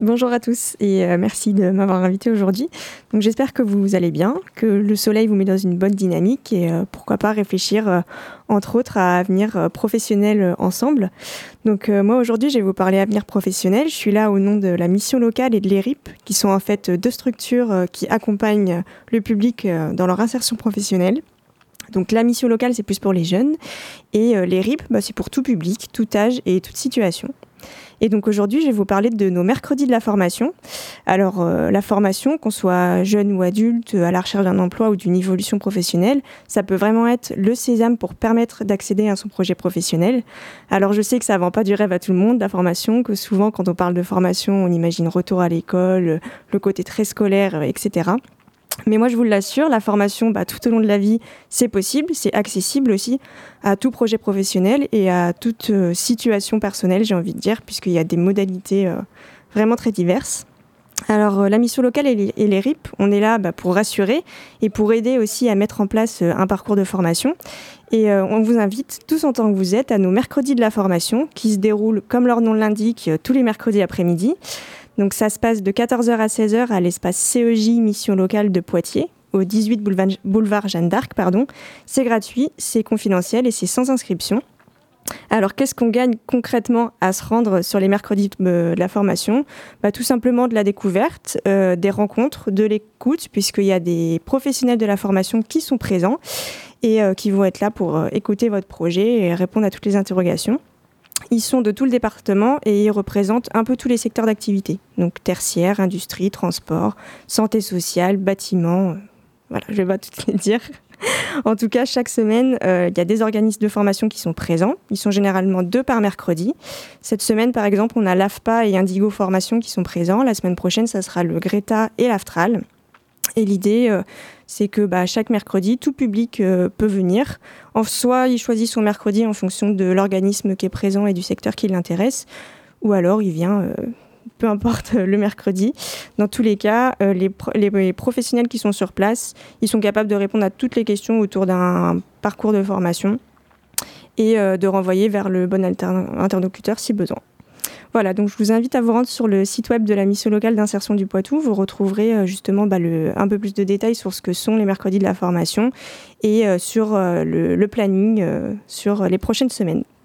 Bonjour à tous et euh, merci de m'avoir invité aujourd'hui. Donc j'espère que vous allez bien, que le soleil vous met dans une bonne dynamique et euh, pourquoi pas réfléchir euh, entre autres à avenir professionnel ensemble. Donc moi aujourd'hui je vais vous parler avenir professionnel. Je suis là au nom de la mission locale et de l'ERIP qui sont en fait deux structures qui accompagnent le public dans leur insertion professionnelle. Donc la mission locale c'est plus pour les jeunes et l'ERIP bah, c'est pour tout public, tout âge et toute situation. Et donc aujourd'hui, je vais vous parler de nos mercredis de la formation. Alors euh, la formation, qu'on soit jeune ou adulte, à la recherche d'un emploi ou d'une évolution professionnelle, ça peut vraiment être le sésame pour permettre d'accéder à son projet professionnel. Alors je sais que ça vend pas du rêve à tout le monde, la formation, que souvent quand on parle de formation, on imagine retour à l'école, le côté très scolaire, etc. Mais moi, je vous l'assure, la formation bah, tout au long de la vie, c'est possible, c'est accessible aussi à tout projet professionnel et à toute euh, situation personnelle, j'ai envie de dire, puisqu'il y a des modalités euh, vraiment très diverses. Alors, euh, la mission locale et les, RIP, on est là bah, pour rassurer et pour aider aussi à mettre en place un parcours de formation. Et on vous invite, tous en tant que vous êtes, à nos mercredis de la formation, qui se déroulent, comme leur nom l'indique, tous les mercredis après-midi. Donc ça se passe de 14h à 16h à l'espace CEJ Mission Locale de Poitiers, au 18 boulevard, Jeanne d'Arc. pardon. C'est gratuit, c'est confidentiel et c'est sans inscription. Alors, qu'est-ce qu'on gagne concrètement à se rendre sur les mercredis de la formation? Bah, Tout simplement de la découverte, euh, des rencontres, de l'écoute, puisqu'il y a des professionnels de la formation qui sont présents et euh, qui vont être là pour euh, écouter votre projet et répondre à toutes les interrogations. Ils sont de tout le département et ils représentent un peu tous les secteurs d'activité. Donc tertiaire, industrie, transport, santé sociale, bâtiment. Euh, voilà, je vais pas toutes les dire. en tout cas, chaque semaine, euh, il y a des organismes de formation qui sont présents. Ils sont généralement deux par mercredi. Cette semaine, par exemple, on a l'AFPA et Indigo Formation qui sont présents. La semaine prochaine, ça sera le Greta et l'Aftral. Et l'idée, euh, c'est que bah, chaque mercredi, tout public euh, peut venir. En, soit il choisit son mercredi en fonction de l'organisme qui est présent et du secteur qui l'intéresse, ou alors il vient, euh, peu importe le mercredi. Dans tous les cas, les, les, professionnels qui sont sur place, ils sont capables de répondre à toutes les questions autour d'un parcours de formation et de renvoyer vers le bon interlocuteur si besoin. Voilà, donc je vous invite à vous rendre sur le site web de la mission locale d'insertion du Poitou. Vous retrouverez euh, justement bah, un peu plus de détails sur ce que sont les mercredis de la formation et euh, sur euh, le, planning sur les prochaines semaines.